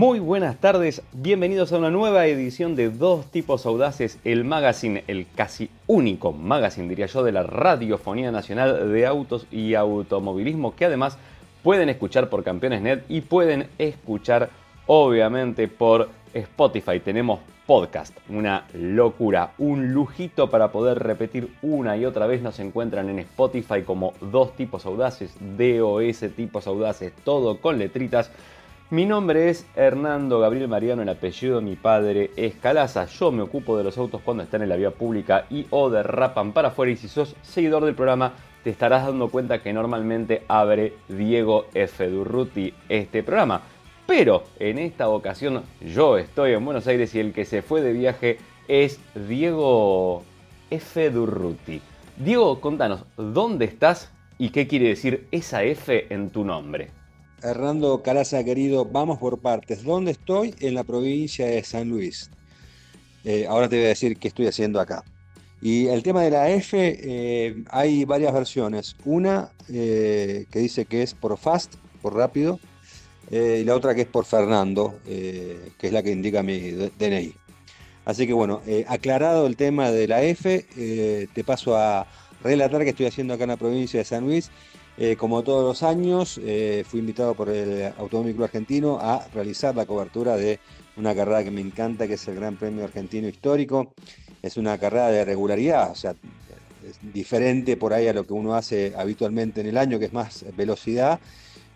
Muy buenas tardes, bienvenidos a una nueva edición de Dos Tipos Audaces, el magazine, el casi único magazine, diría yo, de la Radiofonía Nacional de Autos y Automovilismo, que además pueden escuchar por Campeones.net y pueden escuchar obviamente por Spotify. Tenemos podcast, una locura, un lujito para poder repetir una y otra vez. Nos encuentran en Spotify como Dos Tipos Audaces, DOS Tipos Audaces, todo con letritas. Mi nombre es Hernando Gabriel Mariano, el apellido de mi padre es Calaza. Yo me ocupo de los autos cuando están en la vía pública y o derrapan para afuera. Y si sos seguidor del programa, te estarás dando cuenta que normalmente abre Diego F. Durruti este programa. Pero en esta ocasión yo estoy en Buenos Aires y el que se fue de viaje es Diego F. Durruti. Diego, contanos, ¿dónde estás y qué quiere decir esa F en tu nombre? Hernando Calaza, querido, vamos por partes. ¿Dónde estoy? En la provincia de San Luis. Eh, ahora te voy a decir qué estoy haciendo acá. Y el tema de la F, eh, hay varias versiones. Una eh, que dice que es por fast, por rápido, y la otra que es por Fernando, que es la que indica mi DNI. Así que bueno, aclarado el tema de la F, te paso a relatar qué estoy haciendo acá en la provincia de San Luis eh, como todos los años, eh, fui invitado por el Automóvil Club Argentino a realizar la cobertura de una carrera que me encanta, que es el Gran Premio Argentino Histórico. Es una carrera de regularidad, o sea, es diferente por ahí a lo que uno hace habitualmente en el año, que es más velocidad.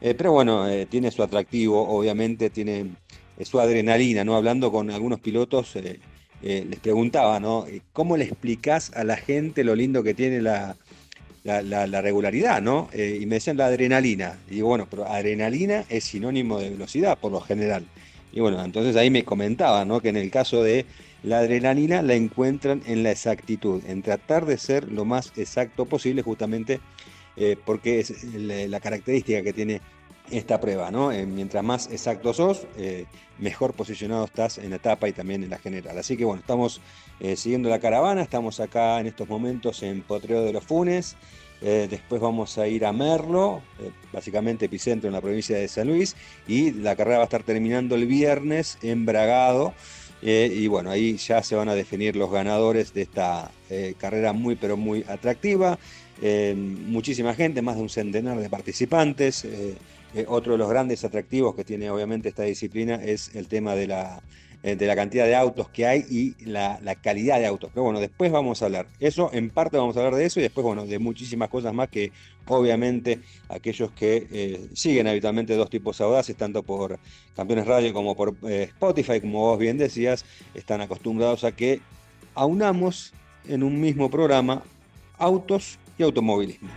Eh, pero bueno, tiene su atractivo, obviamente tiene su adrenalina, ¿no? Hablando con algunos pilotos, les preguntaba, ¿no? ¿Cómo le explicás a la gente lo lindo que tiene la, la, regularidad, ¿no? Eh, y me decían la adrenalina. Y bueno, pero adrenalina es sinónimo de velocidad por lo general. Y bueno, entonces ahí me comentaba, ¿no? Que en el caso de la adrenalina la encuentran en la exactitud, en tratar de ser lo más exacto posible, justamente eh, porque es la característica que tiene esta prueba, ¿no? Eh, mientras más exacto sos, mejor posicionado estás en la etapa y también en la general. Así que bueno, estamos siguiendo la caravana, estamos acá en estos momentos en Potreo de los Funes, eh, después vamos a ir a Merlo, eh, básicamente epicentro en la provincia de San Luis, y la carrera va a estar terminando el viernes en Bragado. Eh, y bueno, ahí ya se van a definir los ganadores de esta carrera muy pero muy atractiva. muchísima gente, más de un centenar de participantes. Otro de los grandes atractivos que tiene obviamente esta disciplina es el tema de la eh, de la cantidad de autos que hay y la, calidad de autos. Pero bueno, después vamos a hablar. Eso, en parte vamos a hablar de eso y después, bueno, de muchísimas cosas más que obviamente aquellos que eh, siguen habitualmente dos tipos audaces, tanto por Campeones Radio como por eh, Spotify, como vos bien decías, están acostumbrados a que aunamos en un mismo programa autos y automovilismo.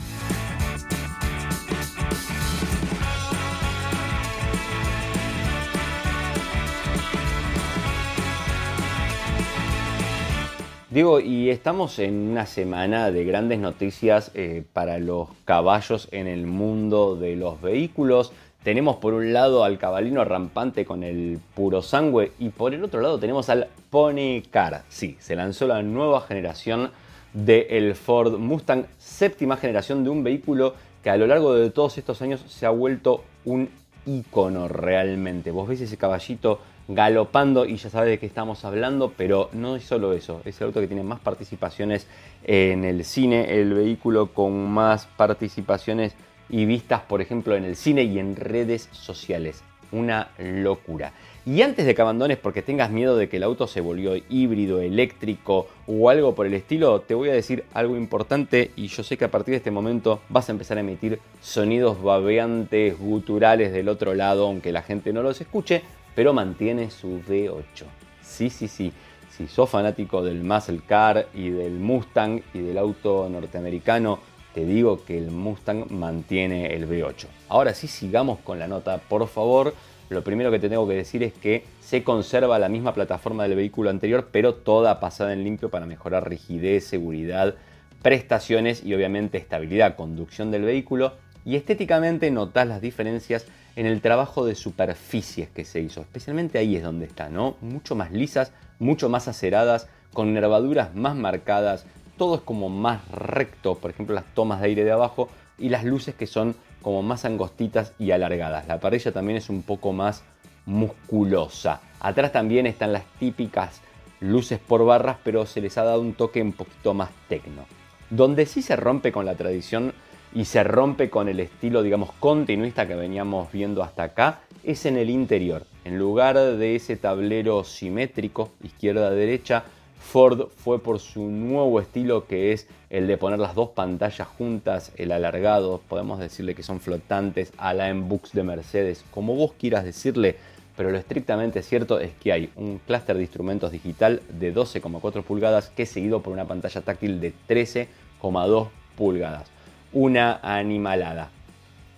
Diego, y estamos en una semana de grandes noticias eh, para los caballos en el mundo de los vehículos. Tenemos por un lado al cabalino rampante con el puro sangue y por el otro lado tenemos al Pony Car. Sí, se lanzó la nueva generación del Ford Mustang, séptima generación de un vehículo que a lo largo de todos estos años se ha vuelto un icono realmente. Vos ves ese caballito galopando y ya sabes de qué estamos hablando, pero no es solo eso, es el auto que tiene más participaciones en el cine, el vehículo con más participaciones y vistas, por ejemplo, en el cine y en redes sociales. Una locura. Y antes de que abandones porque tengas miedo de que el auto se volvió híbrido, eléctrico o algo por el estilo, te voy a decir algo importante y yo sé que a partir de este momento vas a empezar a emitir sonidos babeantes, guturales del otro lado, aunque la gente no los escuche, pero mantiene su V8. Sí, sí, sí. Si sos fanático del muscle car y del Mustang y del auto norteamericano, te digo que el Mustang mantiene el V8. Ahora sí, sigamos con la nota, por favor. Lo primero que te tengo que decir es que se conserva la misma plataforma del vehículo anterior, pero toda pasada en limpio para mejorar rigidez, seguridad, prestaciones y obviamente estabilidad, conducción del vehículo. Y estéticamente notas las diferencias en el trabajo de superficies que se hizo. Especialmente ahí es donde está, ¿no? Mucho más lisas, mucho más aceradas, con nervaduras más marcadas. Todo es como más recto, por ejemplo las tomas de aire de abajo y las luces que son como más angostitas y alargadas. La parrilla también es un poco más musculosa. Atrás también están las típicas luces por barras, pero se les ha dado un toque un poquito más tecno. Donde sí se rompe con la tradición y se rompe con el estilo, digamos, continuista que veníamos viendo hasta acá, es en el interior. En lugar de ese tablero simétrico, izquierda-derecha, Ford fue por su nuevo estilo que es el de poner las dos pantallas juntas, el alargado, podemos decirle que son flotantes a la M-Books de Mercedes, como vos quieras decirle, pero lo estrictamente cierto es que hay un clúster de instrumentos digital de 12,4 pulgadas que es seguido por una pantalla táctil de 13,2 pulgadas. Una animalada.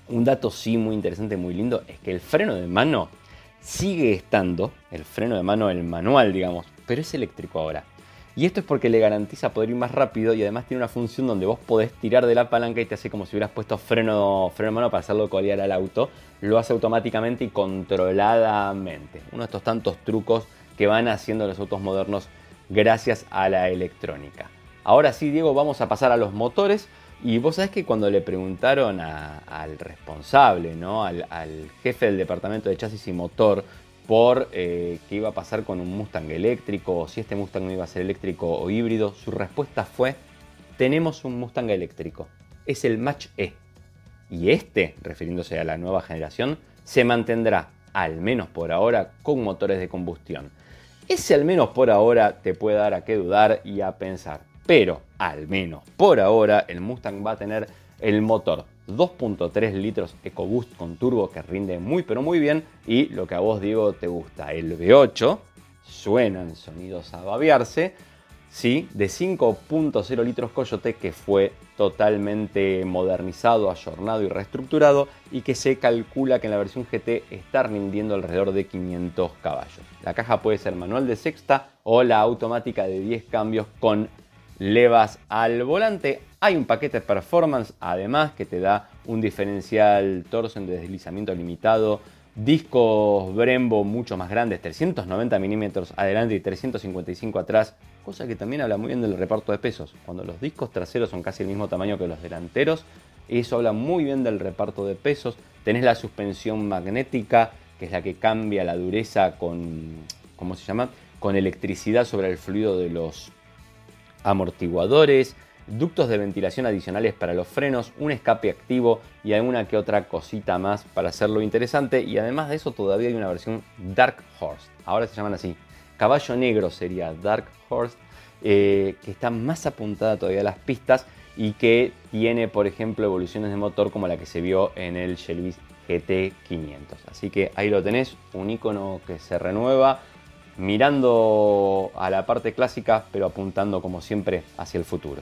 Un dato sí muy interesante, muy lindo, es que el freno de mano sigue estando, el freno de mano, el manual, digamos, pero es eléctrico ahora. Y esto es porque le garantiza poder ir más rápido y además tiene una función donde vos podés tirar de la palanca y te hace como si hubieras puesto freno, freno de mano para hacerlo colear al auto. Lo hace automáticamente y controladamente. Uno de estos tantos trucos que van haciendo los autos modernos gracias a la electrónica. Ahora sí, Diego, vamos a pasar a los motores. Y vos sabés que cuando le preguntaron al responsable, ¿no? Al, jefe del departamento de chasis y motor, por eh, qué iba a pasar con un Mustang eléctrico o si este Mustang no iba a ser eléctrico o híbrido, su respuesta fue, tenemos un Mustang eléctrico, es el Match E. Y este, refiriéndose a la nueva generación, se mantendrá, al menos por ahora, con motores de combustión. Ese al menos por ahora te puede dar a qué dudar y a pensar. Pero, al menos por ahora, el Mustang va a tener el motor 2.3 litros EcoBoost con turbo que rinde muy pero muy bien y lo que a vos Diego te gusta, el V8, suenan sonidos a babearse, sí, de 5.0 litros Coyote que fue totalmente modernizado, ayornado y reestructurado y que se calcula que en la versión GT está rindiendo alrededor de 500 caballos. La caja puede ser manual de sexta o la automática de 10 cambios con levas al volante. Hay un paquete performance además que te da un diferencial torso de deslizamiento limitado, discos Brembo mucho más grandes, 390 milímetros adelante y 355 atrás, cosa que también habla muy bien del reparto de pesos. Cuando los discos traseros son casi el mismo tamaño que los delanteros, eso habla muy bien del reparto de pesos. Tenés la suspensión magnética, que es la que cambia la dureza con, ¿cómo se llama? Con electricidad sobre el fluido de los amortiguadores, ductos de ventilación adicionales para los frenos, un escape activo y alguna que otra cosita más para hacerlo interesante. Y además de eso todavía hay una versión Dark Horse, ahora se llaman así. Caballo negro sería Dark Horse, eh, que está más apuntada todavía a las pistas y que tiene, por ejemplo, evoluciones de motor como la que se vio en el Shelby GT500. Así que ahí lo tenés, un icono que se renueva, mirando a la parte clásica, pero apuntando como siempre hacia el futuro.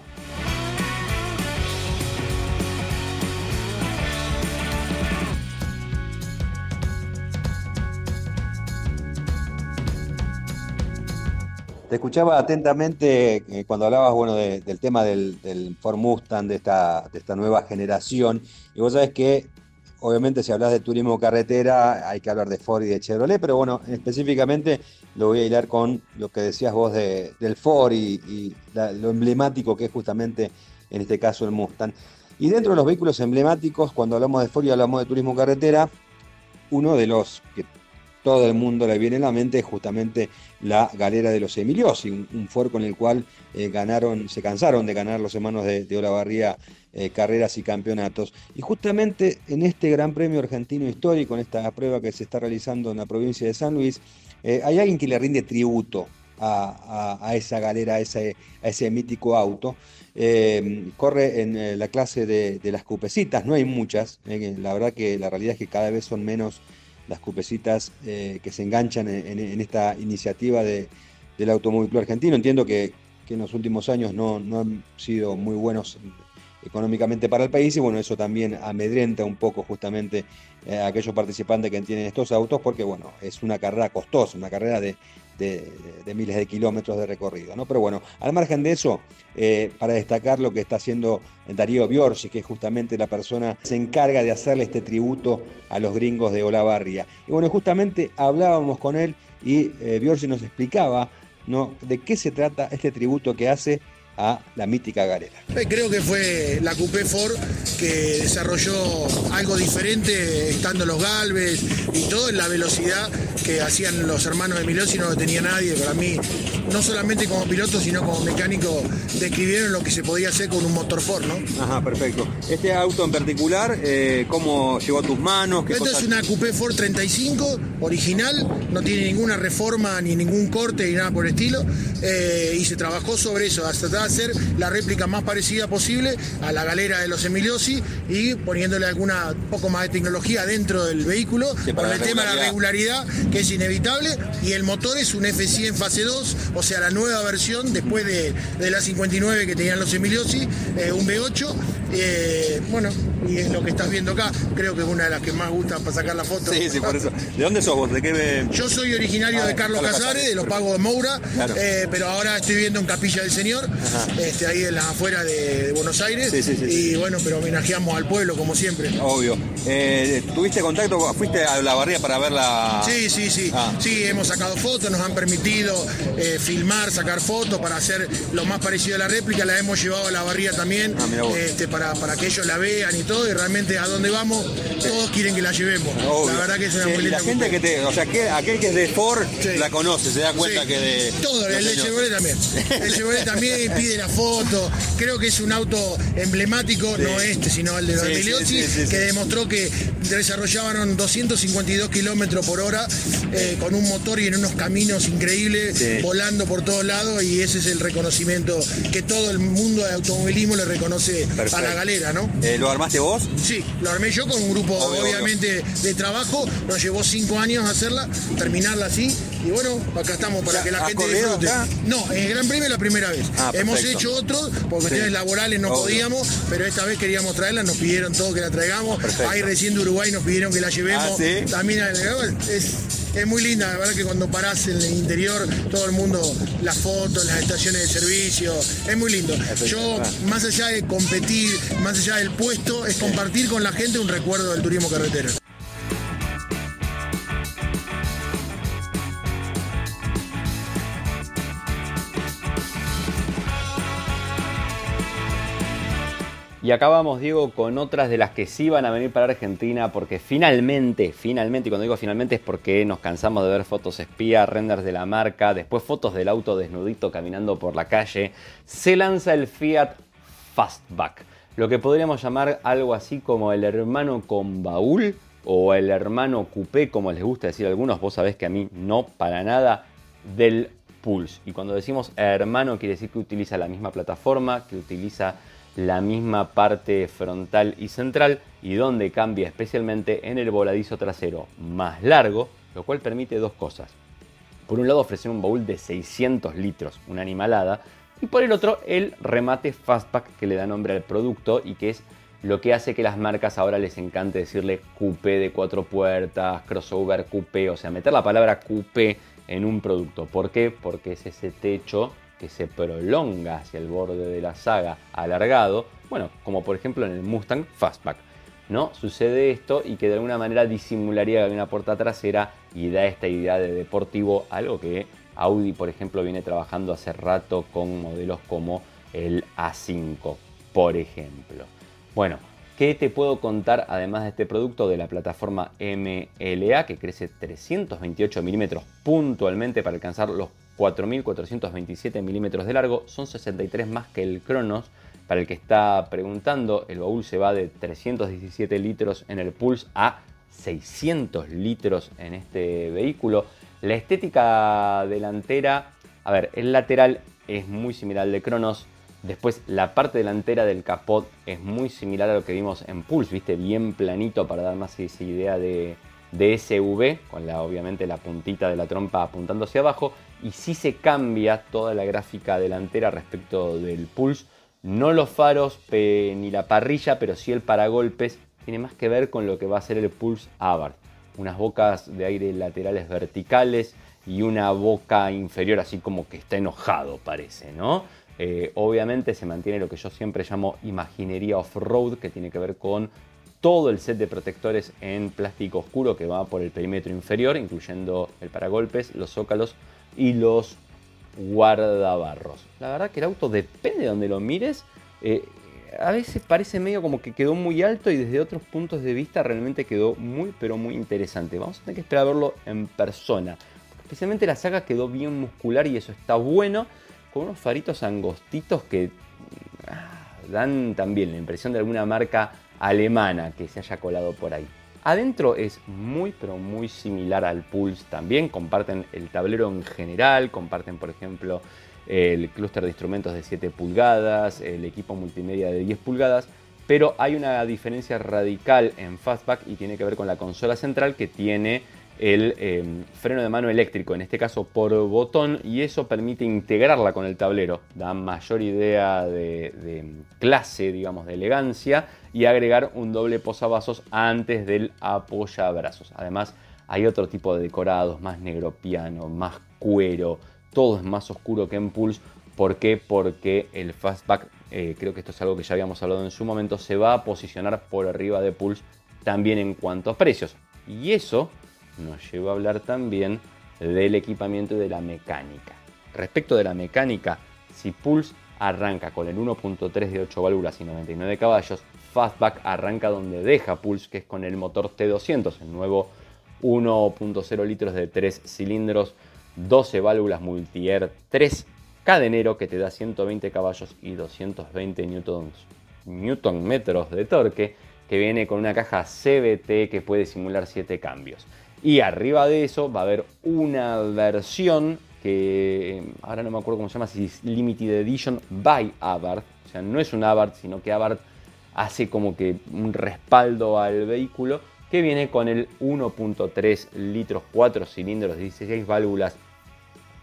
Te escuchaba atentamente eh, cuando hablabas bueno, del tema del, Ford Mustang, de esta, nueva generación, y vos sabés que obviamente si hablas de turismo carretera hay que hablar de Ford y de Chevrolet, pero bueno, específicamente lo voy a hilar con lo que decías vos del Ford y, lo emblemático que es justamente en este caso el Mustang. Y dentro de los vehículos emblemáticos, cuando hablamos de Ford y hablamos de turismo carretera, uno de los que todo el mundo le viene en la mente es justamente la galera de los Emiliosi, un, Ford con el cual eh, ganaron, se cansaron de ganar los hermanos de, de Olavarría eh, carreras y campeonatos. Y justamente en este Gran Premio Argentino Histórico, en esta prueba que se está realizando en la provincia de San Luis, eh, hay alguien que le rinde tributo a, esa galera, a ese, mítico auto. Eh, corre en la clase de, las cupecitas, no hay muchas, la verdad que la realidad es que cada vez son menos las cupecitas que se enganchan en, esta iniciativa de, del Automóvil Argentino. Entiendo que, en los últimos años no han sido muy buenos económicamente para el país y bueno, eso también amedrenta un poco justamente eh, a aquellos participantes que tienen estos autos porque bueno, es una carrera costosa, una carrera de, miles de kilómetros de recorrido. ¿no? Pero bueno, al margen de eso, eh, para destacar lo que está haciendo Darío Biorsi, que es justamente la persona que se encarga de hacerle este tributo a los gringos de Olavarria. Y bueno, justamente hablábamos con él y eh, nos explicaba ¿no? de qué se trata este tributo que hace a la mítica galera. Eh, creo que fue la Coupé Ford que desarrolló algo diferente estando los Galvez y todo en la velocidad que hacían los hermanos de Milosi no lo tenía nadie. Para mí, no solamente como piloto, sino como mecánico, describieron lo que se podía hacer con un motor Ford, ¿no? Ajá, perfecto. Este auto en particular, eh, ¿cómo llegó a tus manos? ¿Qué Esto cosas- es una Coupé Ford 35 original, no tiene ninguna reforma ni ningún corte ni nada por el estilo. eh, y se trabajó sobre eso, hasta hacer la réplica más parecida posible a la galera de los Emiliosi y poniéndole alguna poco más de tecnología dentro del vehículo Sí, para con el tema de la regularidad. que es inevitable. Y el motor es un F100 fase 2, o sea, la nueva versión después de, de la 59 que tenían los Emiliosi, eh, un V8. eh, bueno, y es lo que estás viendo acá, creo que es una de las que más gusta para sacar la foto. Sí, sí, por eso. ¿De dónde sos vos? ¿De qué me- Yo soy originario Ah, de Carlos Carlos Casares, Casares, de los. Pagos de Moura, Claro. eh, pero ahora estoy viviendo en Capilla del Señor, este, ahí en las afueras de, de Buenos Aires. Sí, sí, sí, y bueno, pero homenajeamos al pueblo como siempre. Obvio. Eh, ¿Tuviste contacto? ¿Fuiste a la barría para ver la...? Sí, sí, sí. Ah. Sí, hemos sacado fotos, nos han permitido eh, filmar, sacar fotos para hacer lo más parecido a la réplica. La hemos llevado a la barría también Ah, este, para, para que ellos la vean y todo. Y realmente a donde vamos, todos quieren que la llevemos. Obvio. La verdad que es una Sí, la gente que te, o sea, que, aquel que es de Ford la conoce, se da cuenta que de Todo, el de. Chevrolet también. El Chevrolet también pide la foto. Creo que es un auto emblemático, Sí. no este, sino el de los Sí, que demostró que desarrollaban 252 kilómetros por hora eh, con un motor y en unos caminos increíbles, volando por todos lados, y ese es el reconocimiento que todo el mundo de automovilismo le reconoce Perfecto. a la galera, ¿no? Eh, ¿Lo armaste vos? Sí, lo armé yo con un grupo Obvio, obviamente de trabajo, nos llevó cinco años hacerla, terminarla así, y bueno, acá estamos para que la ¿has gente disfrute. acá? No, en el Gran Premio es la primera vez. Ah, Hemos hecho otros, por cuestiones Sí. laborales no Obvio. podíamos, pero esta vez queríamos traerla, nos pidieron todo que la traigamos. Perfecto. Ahí recién de Uruguay nos pidieron que la llevemos. Ah, ¿sí? También es, es muy linda, la verdad que cuando parás en el interior, todo el mundo, las fotos, las estaciones de servicio, es muy lindo. Yo, más allá de competir, más allá del puesto, es compartir con la gente un recuerdo del turismo carretera. Y acá vamos, Diego, con otras de las que sí van a venir para Argentina, porque finalmente, finalmente, y cuando digo finalmente es porque nos cansamos de ver fotos espía, renders de la marca, después fotos del auto desnudito caminando por la calle, se lanza el Fiat Fastback, lo que podríamos llamar algo así como el hermano con baúl o el hermano coupé, como les gusta decir a algunos, vos sabés que a mí no para nada, del Pulse. Y cuando decimos hermano quiere decir que utiliza la misma plataforma, que utiliza la misma parte frontal y central y donde cambia especialmente en el voladizo trasero más largo, lo cual permite dos cosas. Por un lado ofrecer un baúl de 600 litros, una animalada, y por el otro el remate Fastback que le da nombre al producto y que es lo que hace que las marcas ahora les encante decirle coupé de cuatro puertas, crossover coupé, o sea, meter la palabra coupé en un producto. ¿Por qué? Porque es ese techo que se prolonga hacia el borde de la saga alargado, bueno, como por ejemplo en el Mustang Fastback. ¿no? Sucede esto y que de alguna manera disimularía que una puerta trasera y da esta idea de deportivo, algo que Audi, por ejemplo, viene trabajando hace rato con modelos como el A5, por ejemplo. Bueno, ¿qué te puedo contar además de este producto de la plataforma MLA que crece 328 milímetros puntualmente para alcanzar los 4.427 milímetros de largo? Son 63 más que el Cronos. Para el que está preguntando, el baúl se va de 317 litros en el Pulse a 600 litros en este vehículo. La estética delantera, a ver, el lateral es muy similar al de Cronos. Después la parte delantera del capot es muy similar a lo que vimos en Pulse, viste, bien planito para dar más esa idea de, de SUV, con la, obviamente la puntita de la trompa apuntando hacia abajo. Y sí se cambia toda la gráfica delantera respecto del Pulse. No los faros ni la parrilla, pero sí el paragolpes. Tiene más que ver con lo que va a ser el Pulse Abarth. Unas bocas de aire laterales verticales y una boca inferior así como que está enojado parece, ¿no? Eh, obviamente se mantiene lo que yo siempre llamo imaginería off-road, que tiene que ver con todo el set de protectores en plástico oscuro que va por el perímetro inferior, incluyendo el paragolpes, los zócalos y los guardabarros. La verdad que el auto depende de donde lo mires. eh, a veces parece medio como que quedó muy alto y desde otros puntos de vista realmente quedó muy pero muy interesante. Vamos a tener que esperar a verlo en persona. Especialmente la saga quedó bien muscular y eso está bueno. Con unos faritos angostitos que ah, dan también la impresión de alguna marca alemana que se haya colado por ahí. Adentro es muy pero muy similar al Pulse también, comparten el tablero en general, comparten por ejemplo el clúster de instrumentos de 7 pulgadas, el equipo multimedia de 10 pulgadas, pero hay una diferencia radical en Fastback y tiene que ver con la consola central que tiene el em, freno de mano eléctrico, en este caso por botón, y eso permite integrarla con el tablero, da mayor idea de, clase, digamos, de elegancia, y agregar un doble posavasos antes del apoyabrazos. Además, hay otro tipo de decorados, más negro piano, más cuero, todo es más oscuro que en Pulse. ¿Por qué? Porque el Fastback, eh, creo que esto es algo que ya habíamos hablado en su momento, se va a posicionar por arriba de Pulse también en cuanto a precios. Y eso nos lleva a hablar también del equipamiento y de la mecánica. Respecto de la mecánica, si Pulse arranca con el 1.3 de 8 válvulas y 99 caballos, Fastback arranca donde deja Pulse, que es con el motor T200, el nuevo 1.0 litros de 3 cilindros, 12 válvulas multi-air, 3 cadenero que te da 120 caballos y 220 newtons, newton metros de torque, que viene con una caja CBT que puede simular 7 cambios. Y arriba de eso va a haber una versión que ahora no me acuerdo cómo se llama, si es Limited Edition by Abarth. O sea, no es un Abarth, sino que Abarth hace como que un respaldo al vehículo que viene con el 1.3 litros 4 cilindros 16 válvulas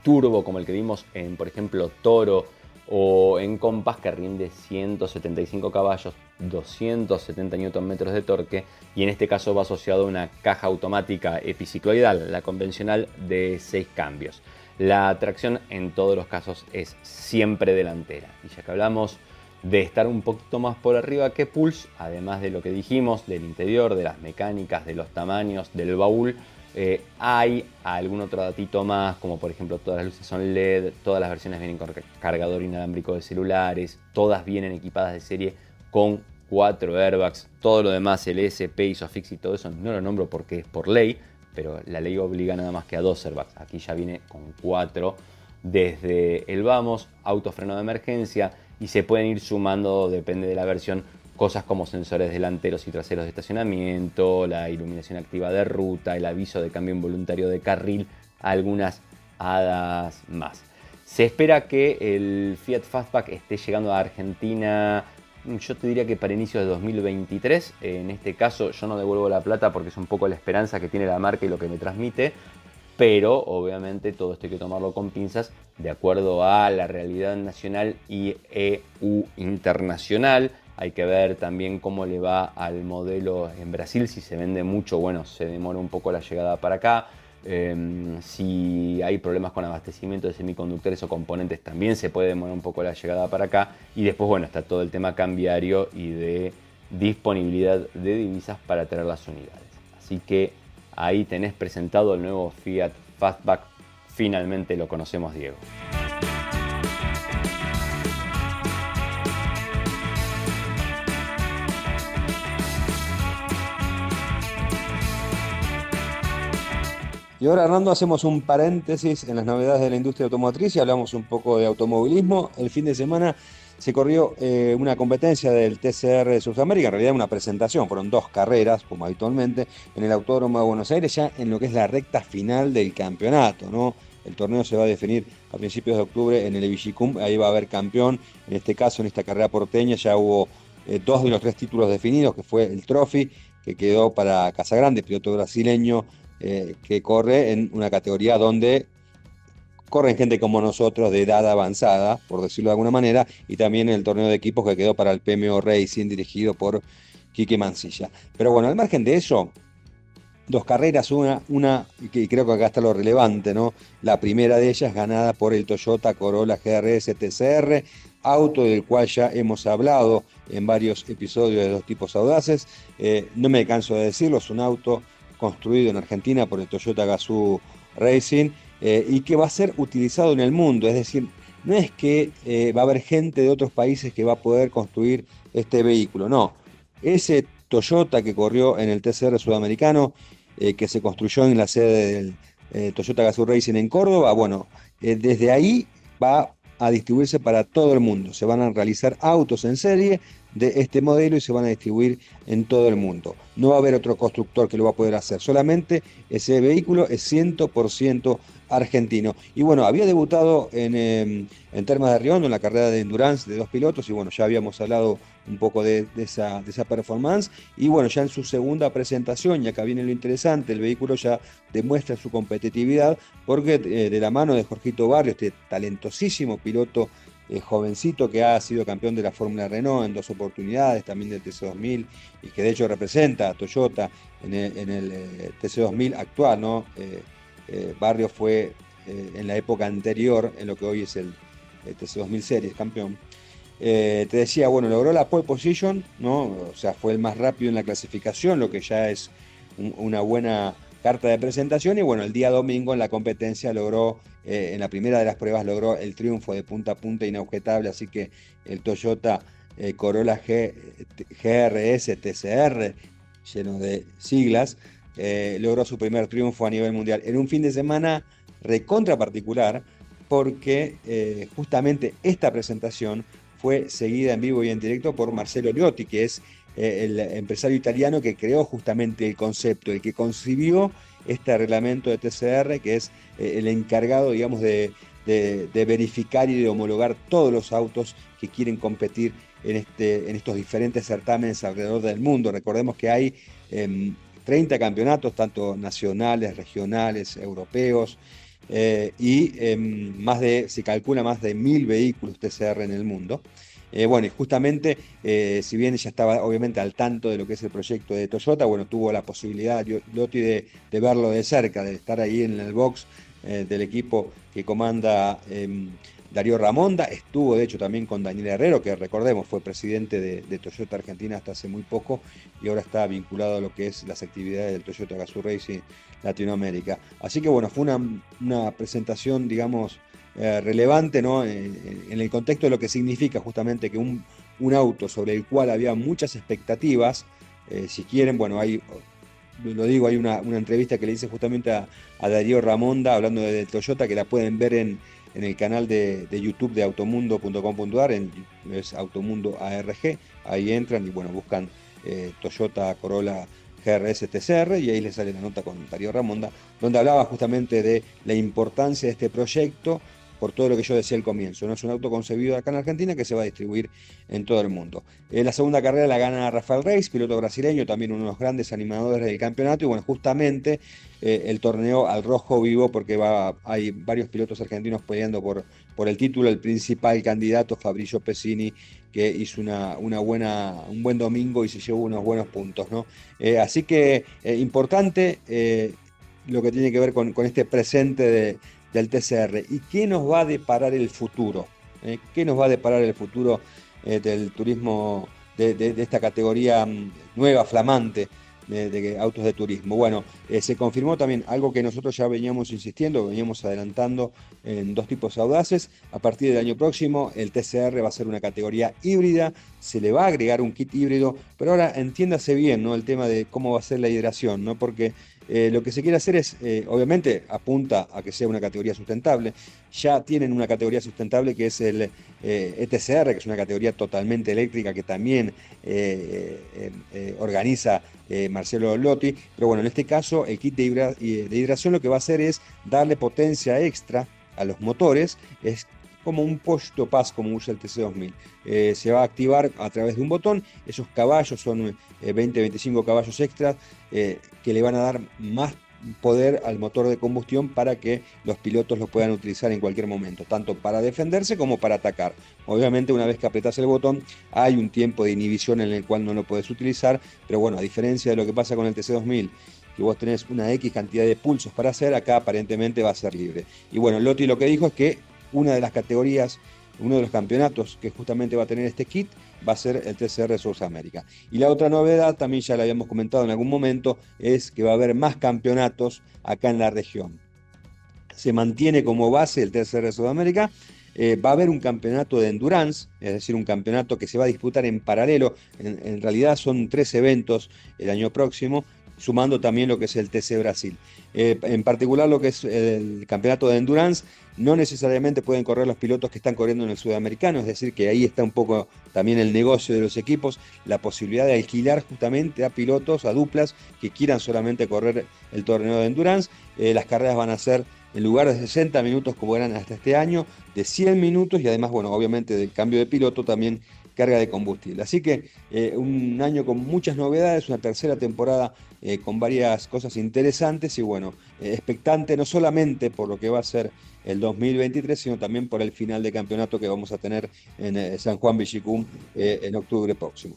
turbo como el que vimos en por ejemplo Toro o en Compass que rinde 175 caballos, 270 Nm de torque y en este caso va asociado a una caja automática epicicloidal, la convencional de 6 cambios. La tracción en todos los casos es siempre delantera. Y ya que hablamos de estar un poquito más por arriba que Pulse, además de lo que dijimos del interior, de las mecánicas, de los tamaños, del baúl, eh, hay algún otro datito más, como por ejemplo todas las luces son LED, todas las versiones vienen con cargador inalámbrico de celulares, todas vienen equipadas de serie con cuatro airbags, todo lo demás, el SP, ISOFIX y todo eso, no lo nombro porque es por ley, pero la ley obliga nada más que a dos airbags. Aquí ya viene con cuatro desde el vamos, autofreno de emergencia y se pueden ir sumando, depende de la versión, cosas como sensores delanteros y traseros de estacionamiento, la iluminación activa de ruta, el aviso de cambio involuntario de carril, algunas hadas más. Se espera que el Fiat Fastback esté llegando a Argentina, yo te diría que para inicios de 2023. En este caso yo no devuelvo la plata porque es un poco la esperanza que tiene la marca y lo que me transmite. Pero obviamente todo esto hay que tomarlo con pinzas de acuerdo a la realidad nacional y EU internacional hay que ver también cómo le va al modelo en Brasil, si se vende mucho, bueno, se demora un poco la llegada para acá. Em, si hay problemas con abastecimiento de semiconductores o componentes, también se puede demorar un poco la llegada para acá. Y después, bueno, está todo el tema cambiario y de disponibilidad de divisas para traer las unidades. Así que ahí tenés presentado el nuevo Fiat Fastback. Finalmente lo conocemos, Diego. Y ahora, Hernando, hacemos un paréntesis en las novedades de la industria automotriz y hablamos un poco de automovilismo. El fin de semana se corrió eh, una competencia del TCR de Sudamérica, en realidad una presentación, fueron dos carreras, como habitualmente, en el Autódromo de Buenos Aires, ya en lo que es la recta final del campeonato, ¿no? El torneo se va a definir a principios de octubre en el Evigicum, ahí va a haber campeón, en este caso, en esta carrera porteña, ya hubo eh, dos de los tres títulos definidos, que fue el Trophy, que quedó para Casagrande, piloto brasileño, eh, que corre en una categoría donde corren gente como nosotros de edad avanzada, por decirlo de alguna manera, y también el torneo de equipos que quedó para el PMO Racing dirigido por Quique Mancilla. Pero bueno, al margen de eso, dos carreras, una, una, y creo que acá está lo relevante, ¿no? La primera de ellas ganada por el Toyota Corolla GRS TCR, auto del cual ya hemos hablado en varios episodios de dos tipos audaces. Eh, no me canso de decirlo, es un auto construido en Argentina por el Toyota Gazoo Racing eh, y que va a ser utilizado en el mundo. Es decir, no es que eh, va a haber gente de otros países que va a poder construir este vehículo, no. Ese Toyota que corrió en el TCR sudamericano, eh, que se construyó en la sede del Toyota Gazoo Racing en Córdoba, bueno, desde ahí va a distribuirse para todo el mundo. Se van a realizar autos en serie de este modelo y se van a distribuir en todo el mundo. No va a haber otro constructor que lo va a poder hacer, solamente ese vehículo es 100% argentino. Y bueno, había debutado en, em, en Termas de Riondo, en la carrera de endurance de dos pilotos, y bueno, ya habíamos hablado un poco de, esa, de esa performance. Y bueno, ya en su segunda presentación, y acá viene lo interesante, el vehículo ya demuestra su competitividad, porque eh, de la mano de Jorgito Barrio, este talentosísimo piloto eh, jovencito que ha sido campeón de la Fórmula Renault en dos oportunidades, también del TC2000, y que de hecho representa a Toyota en el, eh, TC2000 actual, ¿no? Eh, Barrio fue en la época anterior, en lo que hoy es el, TC2000 Series, campeón. te decía, bueno, logró la pole position, ¿no? O sea, fue el más rápido en la clasificación, lo que ya es una buena carta de presentación y bueno, el día domingo en la competencia logró, eh, en la primera de las pruebas logró el triunfo de punta a punta inobjetable, así que el Toyota eh, Corolla GRS TCR, lleno de siglas, eh, logró su primer triunfo a nivel mundial. En un fin de semana recontra particular porque justamente esta presentación fue seguida en vivo y en directo por Marcelo Liotti, que es eh, el empresario italiano que creó justamente el concepto, el que concibió este reglamento de TCR, que es eh, el encargado, digamos, de, verificar y de homologar todos los autos que quieren competir en, este, en estos diferentes certámenes alrededor del mundo. Recordemos que hay 30 em, campeonatos, tanto nacionales, regionales, europeos, eh, y em, más de, se calcula más de mil vehículos TCR en el mundo. Eh, bueno, y justamente, eh, si bien ella estaba obviamente al tanto de lo que es el proyecto de Toyota, bueno, tuvo la posibilidad, Loti, de, verlo de cerca, de estar ahí en el box eh, del equipo que comanda em, Darío Ramonda, estuvo de hecho también con Daniel Herrero, que recordemos fue presidente de, Toyota Argentina hasta hace muy poco y ahora está vinculado a lo que es las actividades del Toyota Gazoo Racing Latinoamérica. Así que bueno, fue una presentación, digamos, eh, relevante ¿no? En, el contexto de lo que significa justamente que un, auto sobre el cual había muchas expectativas, eh, si quieren, bueno, hay, lo digo, hay una, entrevista que le hice justamente a, Darío Ramonda hablando de, Toyota, que la pueden ver en, el canal de, YouTube de automundo.com.ar, es Automundo ARG, ahí entran y bueno, buscan eh, Toyota Corolla GRS TCR y ahí les sale la nota con Darío Ramonda, donde hablaba justamente de la importancia de este proyecto, por todo lo que yo decía al comienzo. ¿no? Es un auto concebido acá en Argentina que se va a distribuir en todo el mundo. Eh, la segunda carrera la gana Rafael Reis, piloto brasileño, también uno de los grandes animadores del campeonato. Y bueno, justamente eh, el torneo al rojo vivo porque va, hay varios pilotos argentinos peleando por, por el título. El principal candidato, Fabrizio Pesini, que hizo una, una, buena, un buen domingo y se llevó unos buenos puntos. ¿no? Eh, así que importante lo que tiene que ver con, con este presente de, del TCR. ¿Y qué nos va a deparar el futuro? ¿Eh? ¿Qué nos va a deparar el futuro eh, del turismo de, esta categoría mm, nueva, flamante? De, autos de turismo. Bueno, eh, se confirmó también algo que nosotros ya veníamos insistiendo, veníamos adelantando en dos tipos audaces. A partir del año próximo, el TCR va a ser una categoría híbrida, se le va a agregar un kit híbrido, pero ahora entiéndase bien ¿no? el tema de cómo va a ser la hidración, ¿no? porque eh, lo que se quiere hacer es, eh, obviamente, apunta a que sea una categoría sustentable. Ya tienen una categoría sustentable que es el ETCR, eh, e que es una categoría totalmente eléctrica que también organiza Marcelo Lotti. Pero bueno, en este caso, el kit de, de hidratación lo que va a hacer es darle potencia extra a los motores, es como un push to pass como usa el TC2000. Eh, se va a activar a través de un botón, esos caballos son 20-25 eh, caballos extras eh, que le van a dar más poder al motor de combustión para que los pilotos lo puedan utilizar en cualquier momento, tanto para defenderse como para atacar. Obviamente una vez que apretas el botón hay un tiempo de inhibición en el cual no lo puedes utilizar, pero bueno, a diferencia de lo que pasa con el TC2000 que vos tenés una X cantidad de pulsos para hacer, acá aparentemente va a ser libre. Y bueno, Lotti lo que dijo es que una de las categorías, uno de los campeonatos que justamente va a tener este kit va a ser el TCR América. Y la otra novedad, también ya la habíamos comentado en algún momento, es que va a haber más campeonatos acá en la región. Se mantiene como base el TCR Sudamérica, eh, va a haber un campeonato de endurance, es decir, un campeonato que se va a disputar en paralelo. En, realidad son tres eventos el año próximo, sumando también lo que es el TC Brasil. Eh, en particular lo que es el campeonato de endurance, no necesariamente pueden correr los pilotos que están corriendo en el sudamericano, es decir, que ahí está un poco también el negocio de los equipos, la posibilidad de alquilar justamente a pilotos, a duplas que quieran solamente correr el torneo de endurance. Eh, las carreras van a ser en lugar de 60 minutos como eran hasta este año, de 100 minutos y además, bueno, obviamente del cambio de piloto también carga de combustible. Así que eh, un año con muchas novedades, una tercera temporada eh, con varias cosas interesantes y bueno, expectante no solamente por lo que va a ser el 2023, sino también por el final de campeonato que vamos a tener en eh, San Juan Villicum eh, en octubre próximo.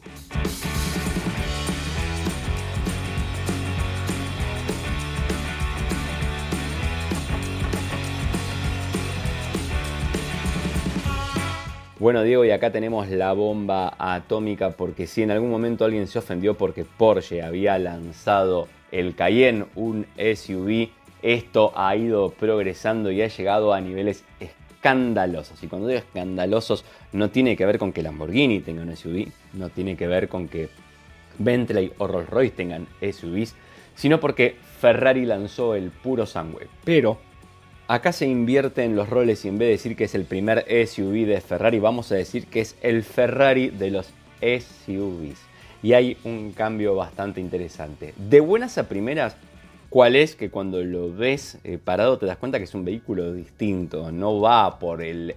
Bueno, Diego, y acá tenemos la bomba atómica porque si en algún momento alguien se ofendió porque Porsche había lanzado el Cayenne, un SUV esto ha ido progresando y ha llegado a niveles escandalosos. Y cuando digo escandalosos, no tiene que ver con que Lamborghini tenga un SUV, no tiene que ver con que Bentley o Rolls Royce tengan SUVs, sino porque Ferrari lanzó el puro sangue. Pero acá se invierte en los roles y en vez de decir que es el primer SUV de Ferrari, vamos a decir que es el Ferrari de los SUVs. Y hay un cambio bastante interesante. De buenas a primeras, ¿Cuál es que cuando lo ves eh, parado te das cuenta que es un vehículo distinto, no va por el,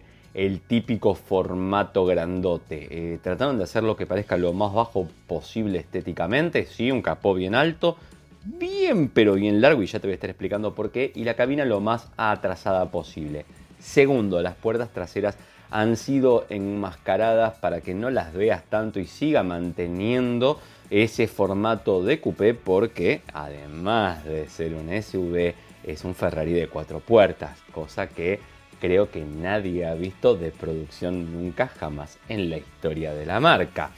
típico formato grandote. Eh, trataron de hacer lo que parezca lo más bajo posible estéticamente, sí, un capó bien alto, bien pero bien largo y ya te voy a estar explicando por qué, y la cabina lo más atrasada posible. Segundo, las puertas traseras han sido enmascaradas para que no las veas tanto y siga manteniendo ese formato de coupé porque además de ser un SUV es un Ferrari de cuatro puertas, cosa que creo que nadie ha visto de producción nunca jamás en la historia de la marca.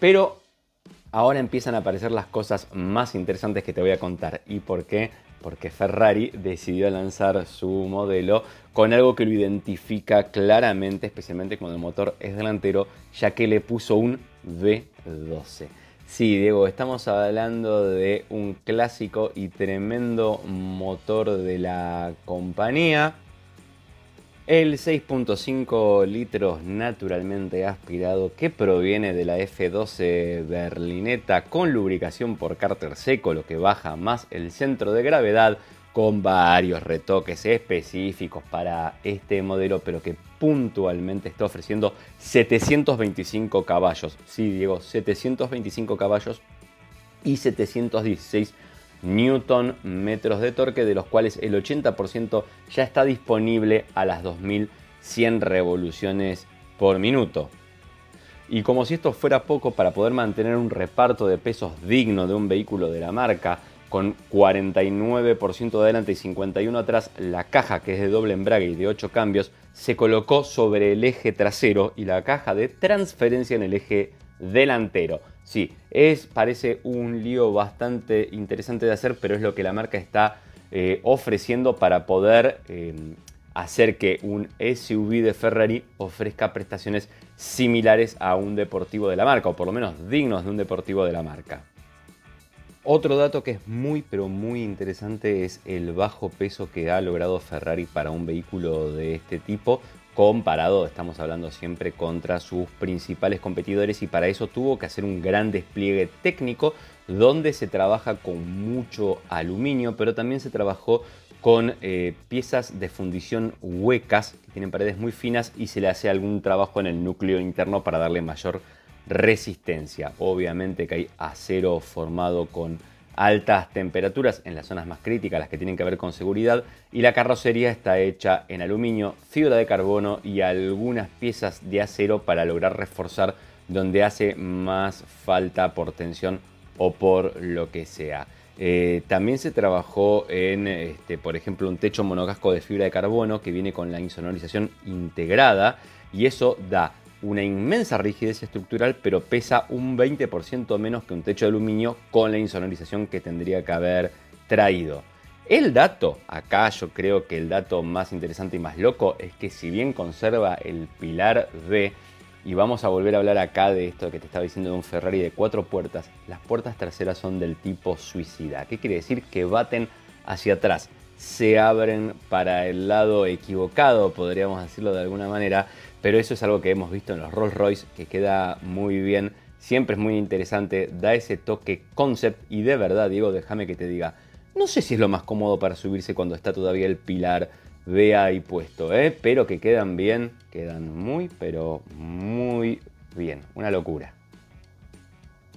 Pero ahora empiezan a aparecer las cosas más interesantes que te voy a contar. ¿Y por qué? Porque Ferrari decidió lanzar su modelo con algo que lo identifica claramente, especialmente cuando el motor es delantero, ya que le puso un V12. Sí, Diego, estamos hablando de un clásico y tremendo motor de la compañía. El 6.5 litros naturalmente aspirado que proviene de la F12 berlineta con lubricación por cárter seco, lo que baja más el centro de gravedad con varios retoques específicos para este modelo, pero que puntualmente está ofreciendo 725 caballos. Sí, Diego, 725 caballos y 716 newton metros de torque, de los cuales el 80% ya está disponible a las 2100 revoluciones por minuto. Y como si esto fuera poco para poder mantener un reparto de pesos digno de un vehículo de la marca, con 49% de adelante y 51 atrás, la caja que es de doble embrague y de 8 cambios se colocó sobre el eje trasero y la caja de transferencia en el eje delantero. Sí, es, parece un lío bastante interesante de hacer, pero es lo que la marca está eh, ofreciendo para poder eh, hacer que un SUV de Ferrari ofrezca prestaciones similares a un deportivo de la marca, o por lo menos dignos de un deportivo de la marca. Otro dato que es muy pero muy interesante es el bajo peso que ha logrado Ferrari para un vehículo de este tipo comparado, estamos hablando siempre contra sus principales competidores y para eso tuvo que hacer un gran despliegue técnico donde se trabaja con mucho aluminio, pero también se trabajó con eh, piezas de fundición huecas que tienen paredes muy finas y se le hace algún trabajo en el núcleo interno para darle mayor resistencia. Obviamente que hay acero formado con altas temperaturas en las zonas más críticas, las que tienen que ver con seguridad, y la carrocería está hecha en aluminio, fibra de carbono y algunas piezas de acero para lograr reforzar donde hace más falta por tensión o por lo que sea. Eh, también se trabajó en, este, por ejemplo, un techo monocasco de fibra de carbono que viene con la insonorización integrada y eso da una inmensa rigidez estructural, pero pesa un 20% menos que un techo de aluminio con la insonorización que tendría que haber traído. El dato, acá yo creo que el dato más interesante y más loco es que si bien conserva el pilar B, y vamos a volver a hablar acá de esto que te estaba diciendo de un Ferrari de cuatro puertas, las puertas traseras son del tipo suicida. ¿Qué quiere decir? Que baten hacia atrás, se abren para el lado equivocado, podríamos decirlo de alguna manera, pero eso es algo que hemos visto en los Rolls Royce que queda muy bien, siempre es muy interesante, da ese toque concept y de verdad, Diego, déjame que te diga, no sé si es lo más cómodo para subirse cuando está todavía el pilar ve ahí puesto, ¿eh? pero que quedan bien, quedan muy, pero muy bien. Una locura.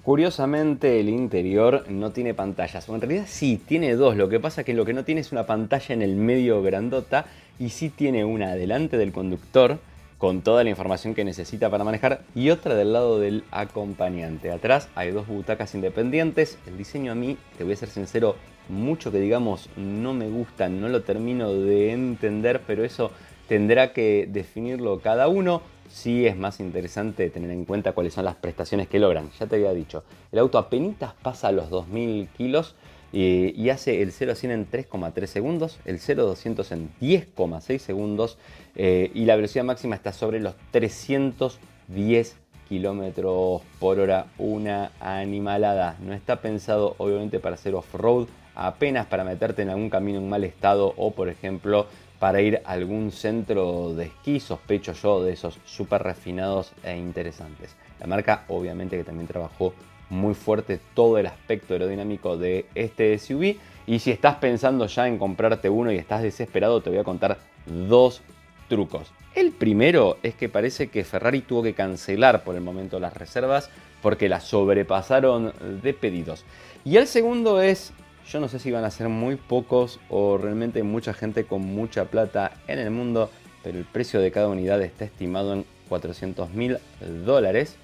Curiosamente el interior no tiene pantallas, o en realidad sí, tiene dos, lo que pasa es que lo que no tiene es una pantalla en el medio grandota y sí tiene una delante del conductor con toda la información que necesita para manejar y otra del lado del acompañante. Atrás hay dos butacas independientes, el diseño a mí, te voy a ser sincero, mucho que digamos no me gusta, no lo termino de entender, pero eso tendrá que definirlo cada uno. Sí es más interesante tener en cuenta cuáles son las prestaciones que logran. Ya te había dicho, el auto apenas pasa los 2000 kilos y, hace el 0 a 100 en 3,3 segundos, el 0 a 200 en 10,6 segundos eh, y la velocidad máxima está sobre los 310 kilómetros por hora, una animalada. No está pensado obviamente para hacer off-road, apenas para meterte en algún camino en mal estado o por ejemplo para ir a algún centro de esquí, sospecho yo de esos súper refinados e interesantes. La marca obviamente que también trabajó muy fuerte todo el aspecto aerodinámico de este SUV y si estás pensando ya en comprarte uno y estás desesperado te voy a contar dos trucos. El primero es que parece que Ferrari tuvo que cancelar por el momento las reservas porque las sobrepasaron de pedidos. Y el segundo es yo no sé si van a ser muy pocos o realmente mucha gente con mucha plata en el mundo, pero el precio de cada unidad está estimado en 400 mil dólares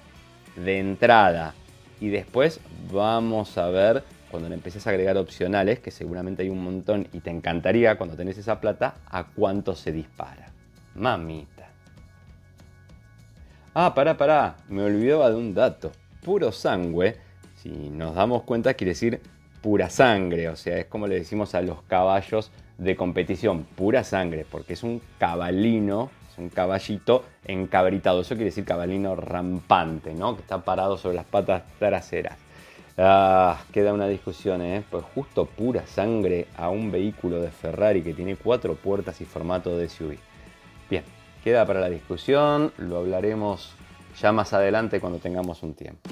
de entrada. Y después vamos a ver cuando le empieces a agregar opcionales, que seguramente hay un montón y te encantaría cuando tenés esa plata, a cuánto se dispara. Mamita. Ah, pará, pará, me olvidaba de un dato. Puro sangue, si nos damos cuenta, quiere decir pura sangre, o sea, es como le decimos a los caballos de competición, pura sangre, porque es un cabalino, un caballito encabritado, eso quiere decir cabalino rampante, ¿no? Que está parado sobre las patas traseras. Ah, queda una discusión, ¿eh? Pues justo pura sangre a un vehículo de Ferrari que tiene cuatro puertas y formato de SUV. Bien, queda para la discusión, lo hablaremos ya más adelante cuando tengamos un tiempo.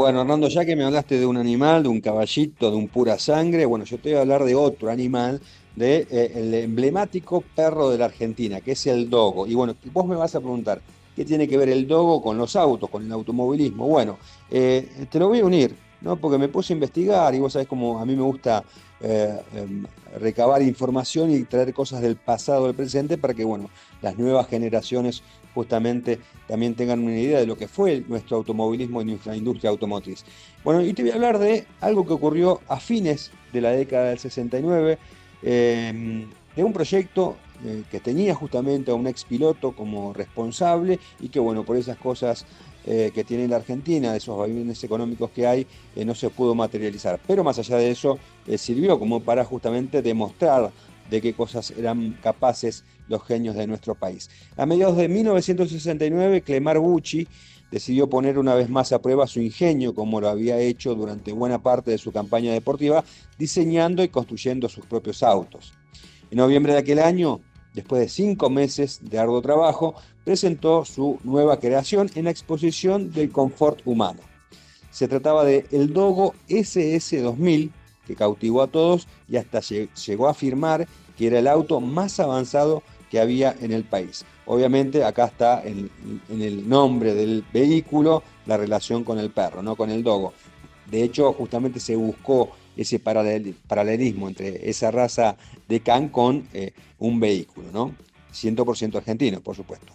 Bueno, Hernando, ya que me hablaste de un animal, de un caballito, de un pura sangre, bueno, yo te voy a hablar de otro animal, del de, eh, emblemático perro de la Argentina, que es el dogo. Y bueno, vos me vas a preguntar, ¿qué tiene que ver el dogo con los autos, con el automovilismo? Bueno, eh, te lo voy a unir, ¿no? Porque me puse a investigar y vos sabés cómo a mí me gusta eh, em, recabar información y traer cosas del pasado al presente para que, bueno, las nuevas generaciones justamente también tengan una idea de lo que fue nuestro automovilismo en nuestra industria automotriz. Bueno, y te voy a hablar de algo que ocurrió a fines de la década del 69, em, de un proyecto eh, que tenía justamente a un ex piloto como responsable y que bueno, por esas cosas eh, que tiene la Argentina, de esos vaivenes económicos que hay, eh, no se pudo materializar. Pero más allá de eso, sirvió como para justamente demostrar de qué cosas eran capaces los genios de nuestro país. A mediados de 1969, Clemar Gucci decidió poner una vez más a prueba su ingenio, como lo había hecho durante buena parte de su campaña deportiva, diseñando y construyendo sus propios autos. En noviembre de aquel año, después de cinco meses de arduo trabajo, presentó su nueva creación en la exposición del confort humano. Se trataba de el Dogo SS2000, que cautivó a todos y hasta llegó a afirmar que era el auto más avanzado que había en el país. Obviamente acá está en, el nombre del vehículo la relación con el perro, no con el dogo. De hecho, justamente se buscó ese paralelismo entre esa raza de can con eh, un vehículo, ¿no? 100% argentino, por supuesto.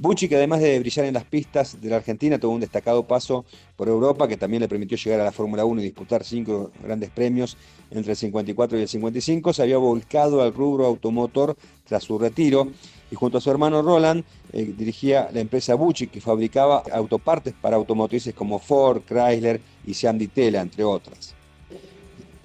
Bucci, que además de brillar en las pistas de la Argentina, tuvo un destacado paso por Europa que también le permitió llegar a la Fórmula 1 y disputar cinco grandes premios entre el 54 y el 55, se había volcado al rubro automotor tras su retiro y junto a su hermano Roland eh, dirigía la empresa Bucci que fabricaba autopartes para automotrices como Ford, Chrysler y Seat Ditela, entre otras.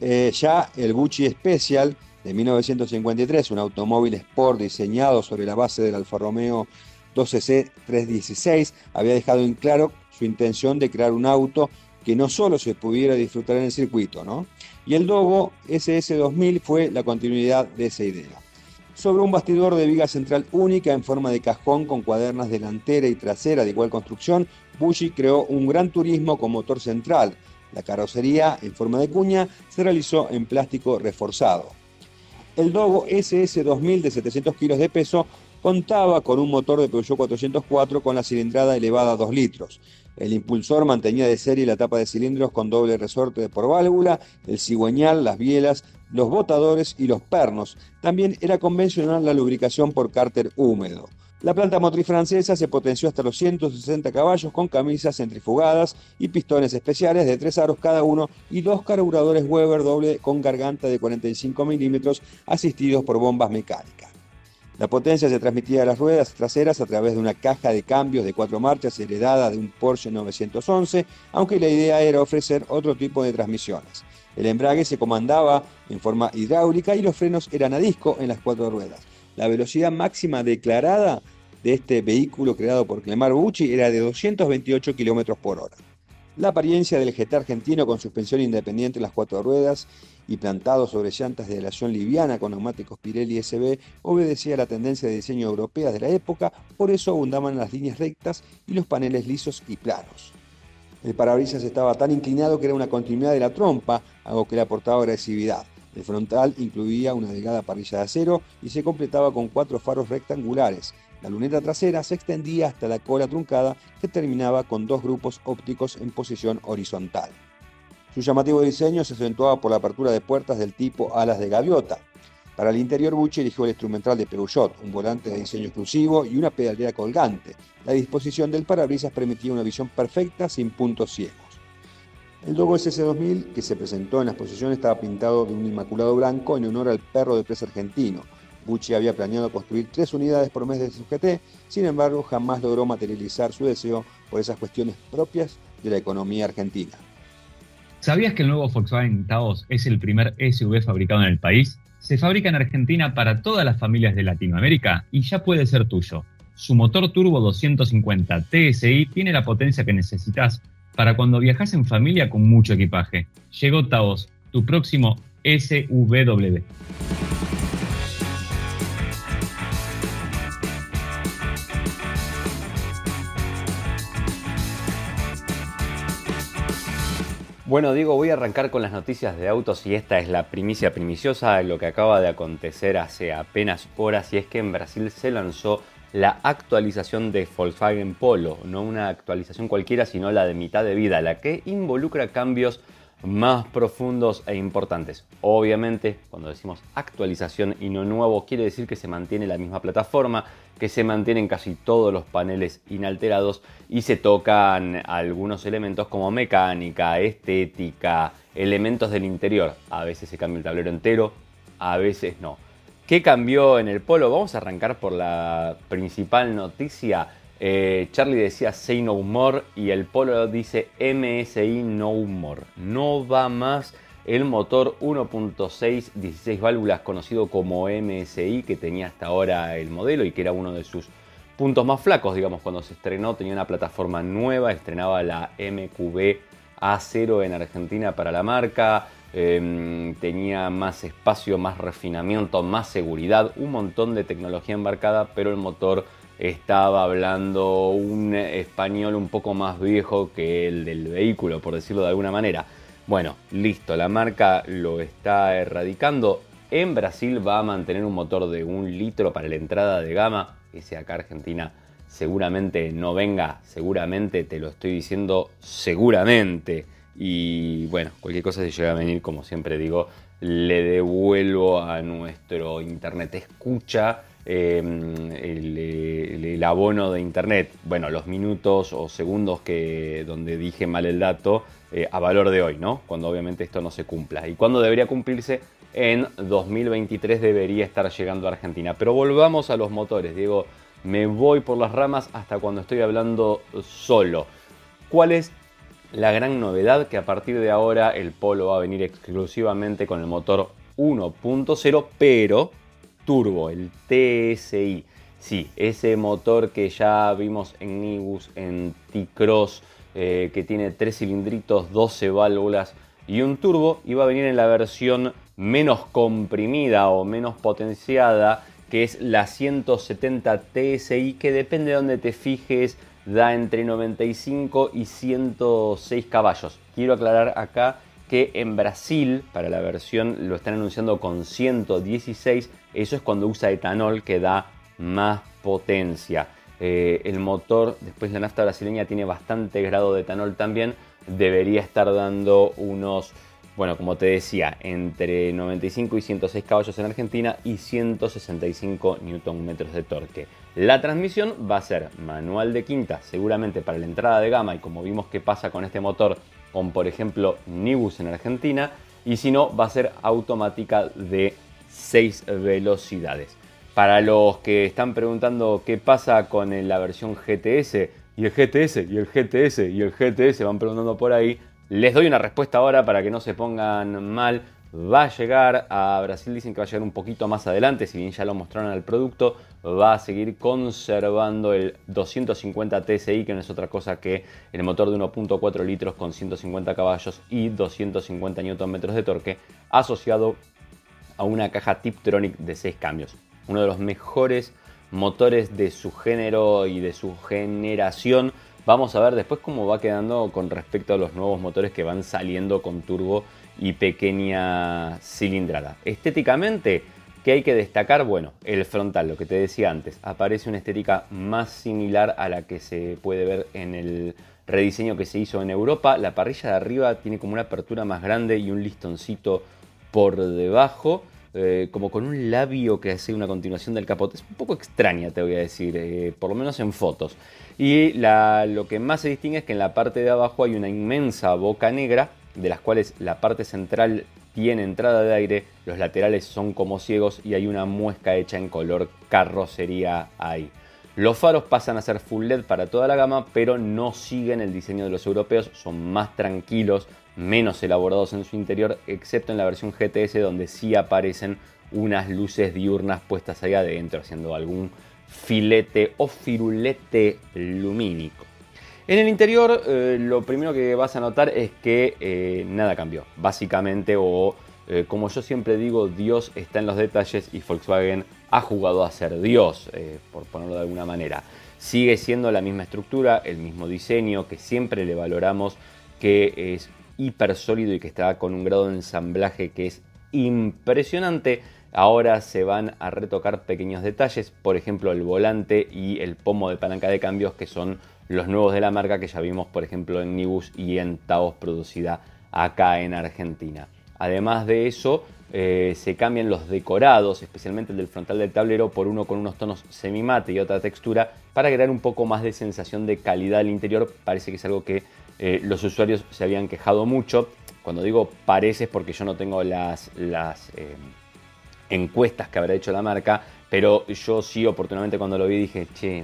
Eh, ya el Bucci Special de 1953, un automóvil Sport diseñado sobre la base del Alfa Romeo 12C 316, había dejado en claro su intención de crear un auto que no solo se pudiera disfrutar en el circuito, ¿no? Y el Dogo SS2000 fue la continuidad de esa idea. Sobre un bastidor de viga central única en forma de cajón con cuadernas delantera y trasera de igual construcción, Bushi creó un gran turismo con motor central. La carrocería en forma de cuña se realizó en plástico reforzado. El Dogo SS2000 de 700 kilos de peso contaba con un motor de Peugeot 404 con la cilindrada elevada a 2 litros. El impulsor mantenía de serie la tapa de cilindros con doble resorte por válvula, el cigüeñal, las bielas, los botadores y los pernos. También era convencional la lubricación por cárter húmedo. La planta motriz francesa se potenció hasta los 160 caballos con camisas centrifugadas y pistones especiales de tres aros cada uno y dos carburadores Weber doble con garganta de 45 milímetros asistidos por bombas mecánicas. La potencia se transmitía a las ruedas traseras a través de una caja de cambios de cuatro marchas heredada de un Porsche 911, aunque la idea era ofrecer otro tipo de transmisiones. El embrague se comandaba en forma hidráulica y los frenos eran a disco en las cuatro ruedas. La velocidad máxima declarada de este vehículo creado por Clemar Bucci era de 228 km por hora. La apariencia del GT argentino con suspensión independiente en las cuatro ruedas y plantado sobre llantas de aleación liviana con neumáticos Pirelli SB obedecía a la tendencia de diseño europea de la época, por eso abundaban las líneas rectas y los paneles lisos y planos. El parabrisas estaba tan inclinado que era una continuidad de la trompa, algo que le aportaba agresividad. El frontal incluía una delgada parrilla de acero y se completaba con cuatro faros rectangulares. La luneta trasera se extendía hasta la cola truncada que terminaba con dos grupos ópticos en posición horizontal. Su llamativo diseño se acentuaba por la apertura de puertas del tipo alas de gaviota. Para el interior, Bucci eligió el instrumental de Peugeot, un volante de diseño exclusivo y una pedalera colgante. La disposición del parabrisas permitía una visión perfecta sin puntos ciegos. El Dogo SS2000 que se presentó en la exposición estaba pintado de un inmaculado blanco en honor al perro de presa argentino. Bucci había planeado construir tres unidades por mes de su GT, sin embargo jamás logró materializar su deseo por esas cuestiones propias de la economía argentina. ¿Sabías que el nuevo Volkswagen Taos es el primer SUV fabricado en el país? Se fabrica en Argentina para todas las familias de Latinoamérica y ya puede ser tuyo. Su motor turbo 250 TSI tiene la potencia que necesitas para cuando viajas en familia con mucho equipaje. Llegó Taos, tu próximo SUV. Bueno, Diego, voy a arrancar con las noticias de autos y esta es la primicia primiciosa de lo que acaba de acontecer hace apenas horas y es que en Brasil se lanzó la actualización de Volkswagen Polo, no una actualización cualquiera, sino la de mitad de vida, la que involucra cambios más profundos e importantes. Obviamente, cuando decimos actualización y no nuevo, quiere decir que se mantiene la misma plataforma, que se mantienen casi todos los paneles inalterados y se tocan algunos elementos como mecánica, estética, elementos del interior. A veces se cambia el tablero entero, a veces no. ¿Qué cambió en el Polo? Vamos a arrancar por la principal noticia eh, Charlie decía Say No More y el Polo dice MSI No More. No va más el motor 1.6 16 válvulas conocido como MSI que tenía hasta ahora el modelo y que era uno de sus puntos más flacos, digamos, cuando se estrenó tenía una plataforma nueva, estrenaba la MQB A0 en Argentina para la marca, em, tenía más espacio, más refinamiento, más seguridad, un montón de tecnología embarcada, pero el motor estaba hablando un español un poco más viejo que el del vehículo, por decirlo de alguna manera. Bueno, listo, la marca lo está erradicando. En Brasil va a mantener un motor de un litro para la entrada de gama. Ese acá Argentina seguramente no venga, seguramente te lo estoy diciendo, seguramente. Y bueno, cualquier cosa se llega a venir, como siempre digo, le devuelvo a nuestro internet escucha Em, le, el, abono de internet, bueno, los minutos o segundos que donde dije mal el dato eh, a valor de hoy, ¿no? Cuando obviamente esto no se cumpla. ¿Y cuándo debería cumplirse? En 2023 debería estar llegando a Argentina. Pero volvamos a los motores, Diego. Me voy por las ramas hasta cuando estoy hablando solo. ¿Cuál es la gran novedad? Que a partir de ahora el Polo va a venir exclusivamente con el motor 1.0, pero turbo, el TSI. Sí, ese motor que ya vimos en Nibus, en T-Cross, eh, que tiene tres cilindritos, 12 válvulas y un turbo, iba a venir en la versión menos comprimida o menos potenciada, que es la 170 TSI, que depende de donde te fijes, da entre 95 y 106 caballos. Quiero aclarar acá que en Brasil, para la versión, lo están anunciando con 116, eso es cuando usa etanol que da más potencia. Eh, el motor, después la nafta brasileña tiene bastante grado de etanol también, debería estar dando unos, bueno, como te decía, entre 95 y 106 caballos en Argentina y 165 Nm de torque. La transmisión va a ser manual de quinta, seguramente para la entrada de gama y como vimos que pasa con este motor con por ejemplo Nibus en Argentina y si no va a ser automática de 6 velocidades. Para los que están preguntando qué pasa con la versión GTS y el GTS y el GTS y el GTS van preguntando por ahí, les doy una respuesta ahora para que no se pongan mal. Va a llegar a Brasil, dicen que va a llegar un poquito más adelante, si bien ya lo mostraron al producto, va a seguir conservando el 250 TSI, que no es otra cosa que el motor de 1.4 litros con 150 caballos y 250 Nm de torque, asociado a una caja Tiptronic de 6 cambios uno de los mejores motores de su género y de su generación. Vamos a ver después cómo va quedando con respecto a los nuevos motores que van saliendo con turbo y pequeña cilindrada. Estéticamente, ¿qué hay que destacar? Bueno, el frontal, lo que te decía antes, aparece una estética más similar a la que se puede ver en el rediseño que se hizo en Europa. La parrilla de arriba tiene como una apertura más grande y un listoncito por debajo. Eh, como con un labio que hace una continuación del capote. Es un poco extraña, te voy a decir, eh, por lo menos en fotos. Y lo que más se distingue es que en la parte de abajo hay una inmensa boca negra, de las cuales la parte central tiene entrada de aire, los laterales son como ciegos y hay una muesca hecha en color carrocería ahí. Los faros pasan a ser full LED para toda la gama, pero no siguen el diseño de los europeos, son más tranquilos, menos elaborados en su interior, excepto en la versión GTS donde sí aparecen unas luces diurnas puestas ahí adentro, haciendo algún filete o firulete lumínico. En el interior eh, lo primero que vas a notar es que eh, nada cambió, básicamente, o eh, como yo siempre digo, Dios está en los detalles y Volkswagen ha jugado a ser Dios, por ponerlo de alguna manera. Sigue siendo la misma estructura, el mismo diseño, que siempre le valoramos, que es hiper sólido y que está con un grado de ensamblaje que es impresionante. Ahora se van a retocar pequeños detalles, por ejemplo el volante y el pomo de palanca de cambios que son los nuevos de la marca que ya vimos por ejemplo en Nibus y en Taos producida acá en Argentina. Además de eso, eh, se cambian los decorados, especialmente el del frontal del tablero, por uno con unos tonos semimate y otra textura para crear un poco más de sensación de calidad al interior. Parece que es algo que eh, los usuarios se habían quejado mucho. Cuando digo parece es porque yo no tengo las, eh, encuestas que habrá hecho la marca, pero yo sí oportunamente cuando lo vi dije, che,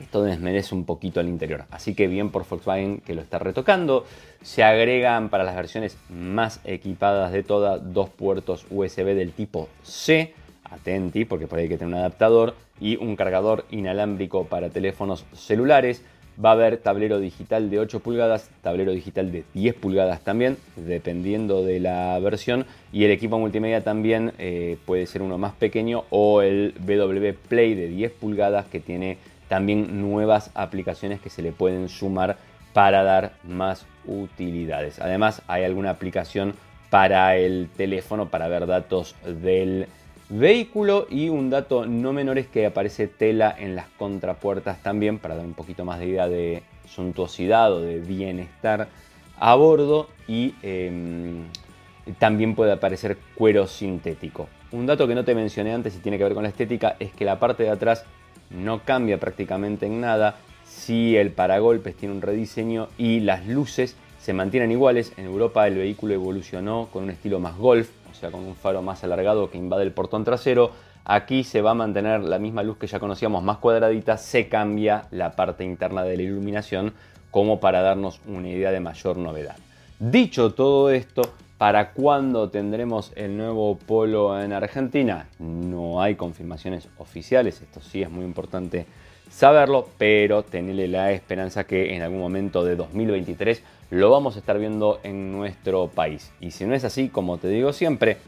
esto desmerece un poquito al interior. Así que bien por Volkswagen que lo está retocando. Se agregan para las versiones más equipadas de todas dos puertos USB del tipo C. Atenti, porque por ahí hay que tener un adaptador y un cargador inalámbrico para teléfonos celulares. Va a haber tablero digital de 8 pulgadas, tablero digital de 10 pulgadas también, dependiendo de la versión. Y el equipo multimedia también eh, puede ser uno más pequeño o el BW Play de 10 pulgadas que tiene también nuevas aplicaciones que se le pueden sumar para dar más utilidades. Además hay alguna aplicación para el teléfono para ver datos del vehículo y un dato no menor es que aparece tela en las contrapuertas también para dar un poquito más de idea de suntuosidad o de bienestar a bordo y em, también puede aparecer cuero sintético. Un dato que no te mencioné antes y tiene que ver con la estética es que la parte de atrás no cambia prácticamente en nada. Si el paragolpes tiene un rediseño y las luces se mantienen iguales. En Europa el vehículo evolucionó con un estilo más golf, o sea, con un faro más alargado que invade el portón trasero. Aquí se va a mantener la misma luz que ya conocíamos, más cuadradita, se cambia la parte interna de la iluminación como para darnos una idea de mayor novedad. Dicho todo esto, ¿para cuándo tendremos el nuevo Polo en Argentina? No hay confirmaciones oficiales, esto sí es muy importante saberlo, pero tenerle la esperanza que en algún momento de 2023 lo vamos a estar viendo en nuestro país. Y si no es así, como te digo siempre,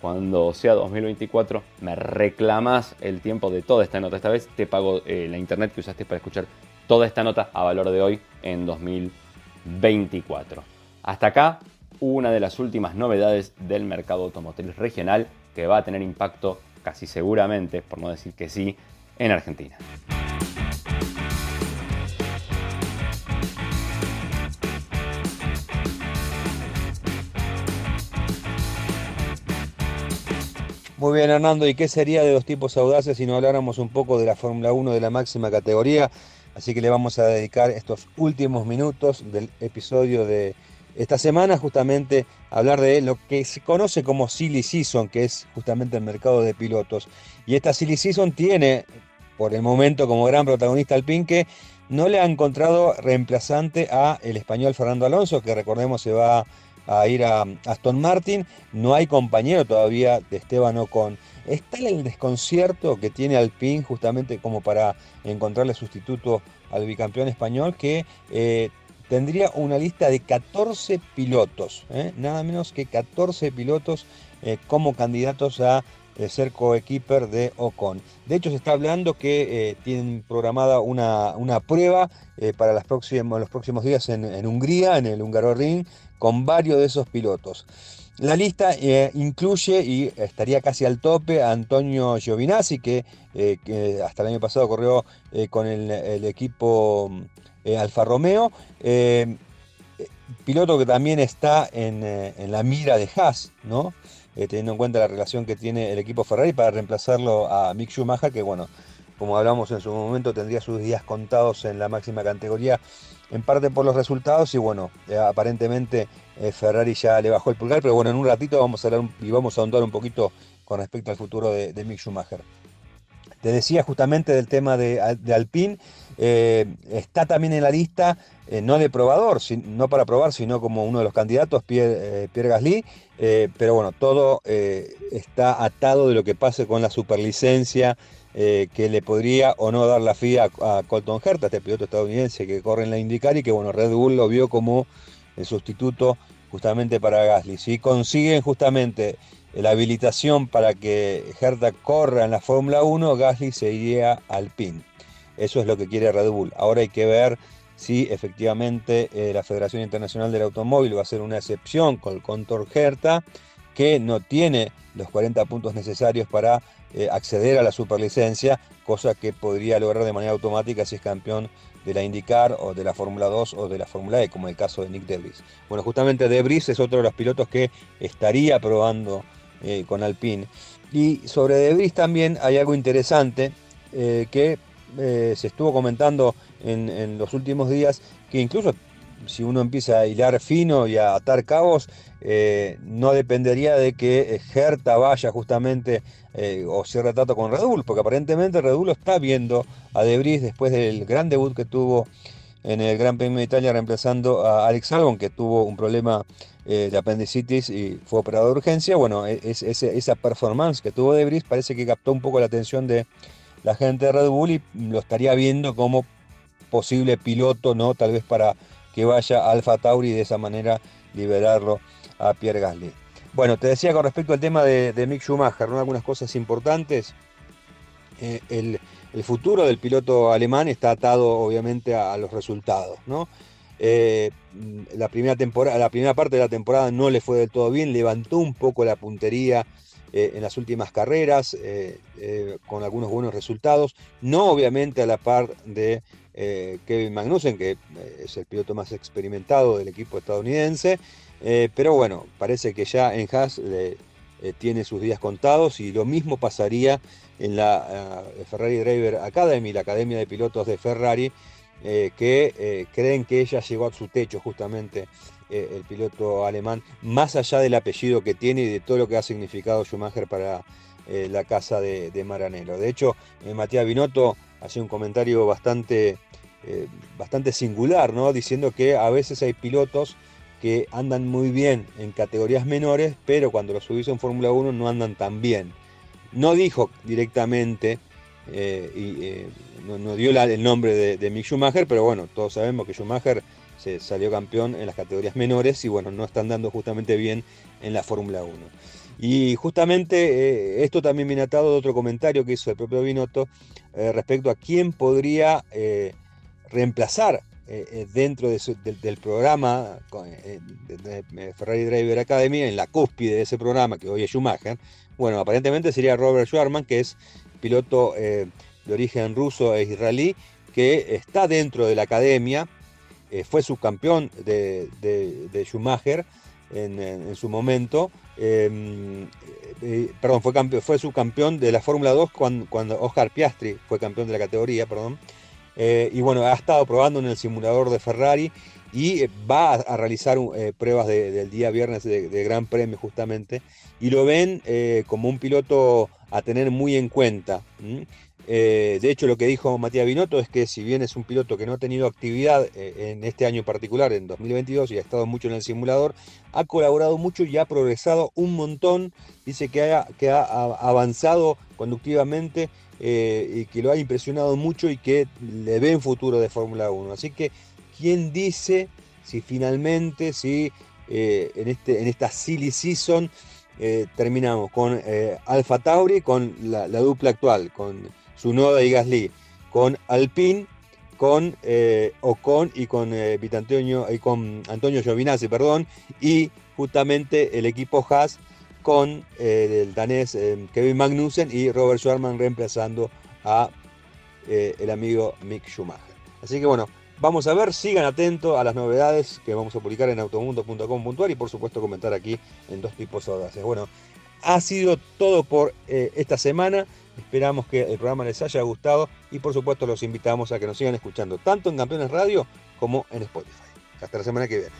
cuando sea 2024 me reclamas el tiempo de toda esta nota. Esta vez te pago eh, la internet que usaste para escuchar toda esta nota a valor de hoy en 2024. Hasta acá una de las últimas novedades del mercado automotriz regional que va a tener impacto casi seguramente, por no decir que sí, en Argentina. Muy bien, Hernando. ¿Y qué sería de los tipos audaces si no habláramos un poco de la Fórmula 1 de la máxima categoría? Así que le vamos a dedicar estos últimos minutos del episodio de esta semana justamente hablar de lo que se conoce como Silly Season, que es justamente el mercado de pilotos. Y esta Silly Season tiene, por el momento, como gran protagonista al Pinque, no le ha encontrado reemplazante a el español Fernando Alonso, que recordemos se va a ir a Aston Martin. No hay compañero todavía de Esteban Ocon. Está el desconcierto que tiene Alpine justamente como para encontrarle sustituto al bicampeón español que eh, tendría una lista de 14 pilotos, ¿eh? nada menos que 14 pilotos eh, como candidatos a ser coequiper de Ocon. De hecho, se está hablando que tienen programada una, una prueba para las los próximos días en, Hungría, en el Hungaroring, con varios de esos pilotos. La lista eh, incluye y estaría casi al tope a Antonio Giovinazzi, que, eh, hasta el año pasado corrió eh, con el, equipo Alfa Romeo, piloto que también está en, en, la mira de Haas, ¿no? teniendo en cuenta la relación que tiene el equipo Ferrari para reemplazarlo a Mick Schumacher, que bueno, como hablamos en su momento, tendría sus días contados en la máxima categoría en parte por los resultados y bueno, eh, aparentemente eh, Ferrari ya le bajó el pulgar, pero bueno, en un ratito vamos a hablar y vamos a ahondar un poquito con respecto al futuro de, Mick Schumacher. Te decía justamente del tema de, Alpine, eh, está también en la lista, no de probador, no para probar, sino como uno de los candidatos, Pierre, Pierre Gasly, pero bueno, todo está atado de lo que pase con la superlicencia eh, que le podría o no dar la FIA a, Colton Herta, este piloto estadounidense que corre en la IndyCar y que bueno, Red Bull lo vio como el sustituto justamente para Gasly. Si consiguen justamente la habilitación para que Herta corra en la Fórmula 1, Gasly se iría al PIN. Eso es lo que quiere Red Bull. Ahora hay que ver si efectivamente eh, la Federación Internacional del Automóvil va a hacer una excepción con el Contor Herta, que no tiene los 40 puntos necesarios para eh, acceder a la superlicencia, cosa que podría lograr de manera automática si es campeón de la IndyCar o de la Fórmula 2 o de la Fórmula E, como el caso de Nick Debris. Bueno, justamente Debris es otro de los pilotos que estaría probando eh, con Alpine. Y sobre Debris también hay algo interesante que se estuvo comentando en, los últimos días, que incluso si uno empieza a hilar fino y a atar cabos, eh, no dependería de que Herta vaya justamente eh, o cierre trato con Red Bull, porque aparentemente Red Bull está viendo a Debris después del gran debut que tuvo en el Gran Premio de Italia reemplazando a Alex Albon, que tuvo un problema eh, de apendicitis y fue operado de urgencia. Bueno, e, esa performance que tuvo Debris parece que captó un poco la atención de la gente de Red Bull y lo estaría viendo como posible piloto, ¿no? Tal vez para que vaya Alfa Tauri y de esa manera liberarlo a Pierre Gasly. Bueno, te decía con respecto al tema de, Mick Schumacher, ¿no? algunas cosas importantes. Eh, el, futuro del piloto alemán está atado obviamente a, los resultados. ¿no? Eh, la, primera temporada, la primera parte de la temporada no le fue del todo bien, levantó un poco la puntería eh, en las últimas carreras, con algunos buenos resultados, no obviamente a la par de Kevin Magnussen, que es el piloto más experimentado del equipo estadounidense, eh, pero bueno, parece que ya en Haas tiene sus días contados y lo mismo pasaría en la Ferrari Driver Academy, la academia de pilotos de Ferrari, que creen que ella llegó a su techo justamente el piloto alemán, más allá del apellido que tiene y de todo lo que ha significado Schumacher para la casa de, de Maranello. De hecho, Matías Binotto hace un comentario bastante eh, bastante singular, ¿no? Diciendo que a veces hay pilotos que andan muy bien en categorías menores, pero cuando los subís en Fórmula 1 no andan tan bien. No dijo directamente eh, y eh, no, dio el nombre de, Mick Schumacher, pero bueno, todos sabemos que Schumacher se salió campeón en las categorías menores y bueno, no están dando justamente bien en la Fórmula 1. Y justamente esto también viene atado de otro comentario que hizo el propio Binotto respecto a quién podría reemplazar eh, eh, dentro del programa eh, Ferrari Driver Academy, en la cúspide de ese programa, que hoy es Schumacher, bueno, aparentemente sería Robert Schwarman, que es piloto de origen ruso e israelí, que está dentro de la academia, fue subcampeón de, de, Schumacher en, su momento, em, perdón, fue, fue subcampeón de la Fórmula 2 cuando, Oscar Piastri fue campeón de la categoría, perdón, eh, y bueno, ha estado probando en el simulador de Ferrari y eh, va a, realizar eh, pruebas del día viernes de, Gran Premio justamente. Y lo ven como un piloto a tener muy en cuenta. De hecho, lo que dijo Matías Binotto es que si bien es un piloto que no ha tenido actividad en este año particular, en 2022, y ha estado mucho en el simulador, ha colaborado mucho y ha progresado un montón. Dice que que ha avanzado conductivamente eh, y que lo ha impresionado mucho y que le ve en futuro de Fórmula 1. Así que, ¿quién dice si finalmente, si eh, en, este, en esta silly season eh, terminamos con Alfa Tauri, con la, dupla actual, con Sunoda y Gasly, con Alpine, con Ocon y con Vitantonio, y con Antonio Giovinazzi, perdón, y justamente el equipo Haas con eh, el danés eh, Kevin Magnussen y Robert Schwarman reemplazando a eh, el amigo Mick Schumacher. Así que bueno, vamos a ver, sigan atentos a las novedades que vamos a publicar en automundo.com.ar y por supuesto comentar aquí en dos tipos audaces. Bueno, ha sido todo por esta semana. Esperamos que el programa les haya gustado y por supuesto los invitamos a que nos sigan escuchando tanto en Campeones Radio como en Spotify. Hasta la semana que viene.